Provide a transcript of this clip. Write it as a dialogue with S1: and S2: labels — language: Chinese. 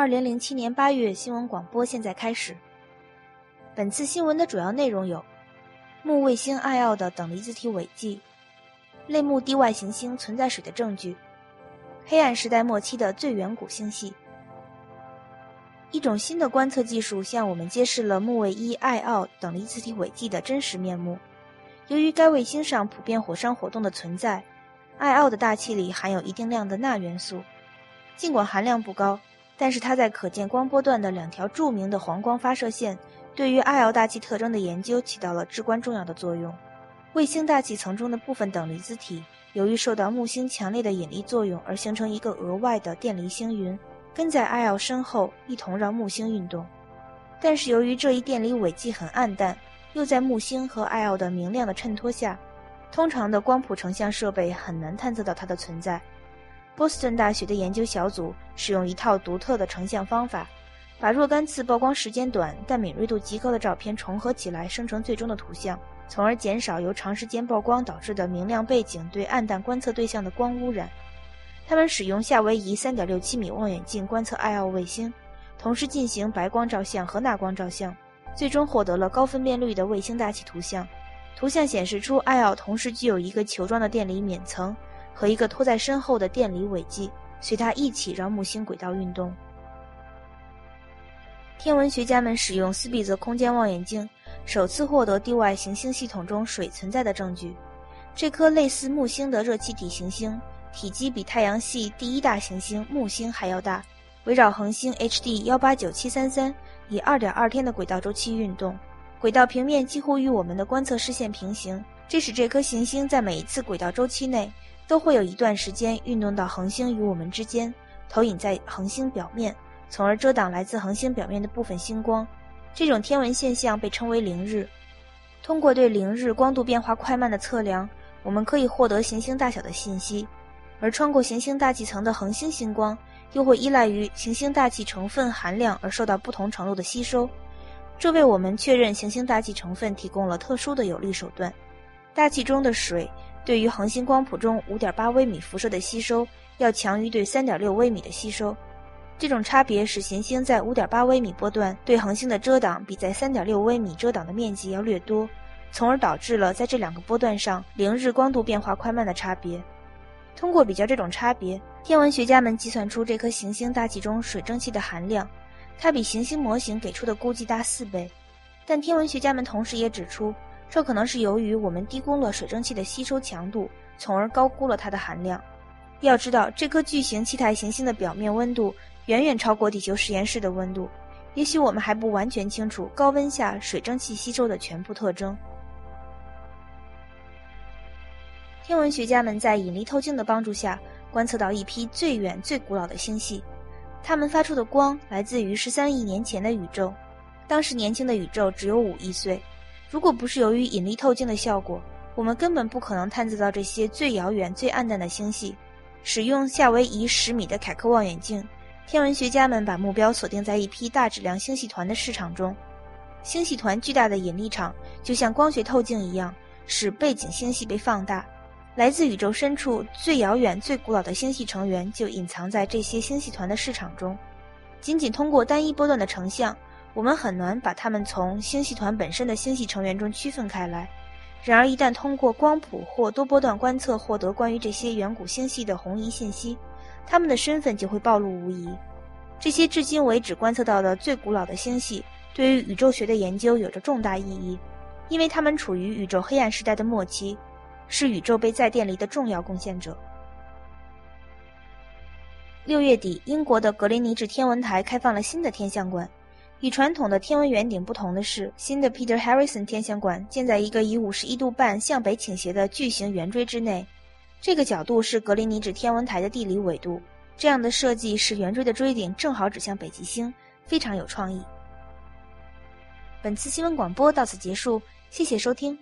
S1: 二零零七年八月新闻广播现在开始。本次新闻的主要内容有：木卫星艾奥的等离子体尾迹，类木地外行星存在水的证据，黑暗时代末期的最远古星系。一种新的观测技术向我们揭示了木卫一艾奥等离子体尾迹的真实面目。由于该卫星上普遍火山活动的存在，艾奥的大气里含有一定量的钠元素，尽管含量不高。但是它在可见光波段的两条著名的黄光发射线，对于艾奥大气特征的研究起到了至关重要的作用。卫星大气层中的部分等离子体，由于受到木星强烈的引力作用而形成一个额外的电离星云，跟在艾奥身后一同绕木星运动。但是由于这一电离尾迹很暗淡，又在木星和艾奥的明亮的衬托下，通常的光谱成像设备很难探测到它的存在。波士顿大学的研究小组使用一套独特的成像方法，把若干次曝光时间短但敏锐度极高的照片重合起来，生成最终的图像，从而减少由长时间曝光导致的明亮背景对暗淡观测对象的光污染。他们使用夏威夷3.67米望远镜观测艾奥卫星，同时进行白光照相和钠光照相，最终获得了高分辨率的卫星大气图像。图像显示出艾奥同时具有一个球状的电离冕层。和一个拖在身后的电离尾迹，随它一起绕木星轨道运动。天文学家们使用斯比泽空间望远镜，首次获得地外行星系统中水存在的证据。这颗类似木星的热气体行星，体积比太阳系第一大行星木星还要大，围绕恒星 HD 幺八九七三三以二点二天的轨道周期运动，轨道平面几乎与我们的观测视线平行，这使这颗行星在每一次轨道周期内。都会有一段时间运动到恒星与我们之间，投影在恒星表面，从而遮挡来自恒星表面的部分星光。这种天文现象被称为凌日。通过对凌日光度变化快慢的测量，我们可以获得行星大小的信息。而穿过行星大气层的恒星星光，又会依赖于行星大气成分含量而受到不同程度的吸收。这为我们确认行星大气成分提供了特殊的有力手段。大气中的水。对于恒星光谱中5.8微米辐射的吸收，要强于对3.6微米的吸收。这种差别使行星在5.8微米波段对恒星的遮挡比在3.6微米遮挡的面积要略多，从而导致了在这两个波段上零日光度变化快慢的差别。通过比较这种差别，天文学家们计算出这颗行星大气中水蒸气的含量，它比行星模型给出的估计大四倍。但天文学家们同时也指出。这可能是由于我们低估了水蒸气的吸收强度，从而高估了它的含量。要知道，这颗巨型气态行星的表面温度远远超过地球实验室的温度，也许我们还不完全清楚高温下水蒸气吸收的全部特征。天文学家们在引力透镜的帮助下，观测到一批最远、最古老的星系，它们发出的光来自于十三亿年前的宇宙，当时年轻的宇宙只有五亿岁。如果不是由于引力透镜的效果，我们根本不可能探测到这些最遥远、最暗淡的星系。使用夏威夷十米的凯克望远镜，天文学家们把目标锁定在一批大质量星系团的市场中。星系团巨大的引力场就像光学透镜一样，使背景星系被放大。来自宇宙深处最遥远、最古老的星系成员就隐藏在这些星系团的市场中。仅仅通过单一波段的成像。我们很难把它们从星系团本身的星系成员中区分开来。然而，一旦通过光谱或多波段观测获得关于这些远古星系的红移信息，它们的身份就会暴露无遗。这些至今为止观测到的最古老的星系，对于宇宙学的研究有着重大意义，因为它们处于宇宙黑暗时代的末期，是宇宙被再电离的重要贡献者。六月底，英国的格林尼治天文台开放了新的天象馆。与传统的天文圆顶不同的是，新的 Peter Harrison 天象馆建在一个以五十一度半向北倾斜的巨型圆锥之内。这个角度是格林尼治天文台的地理纬度。这样的设计使圆锥的锥顶正好指向北极星，非常有创意。本次新闻广播到此结束，谢谢收听。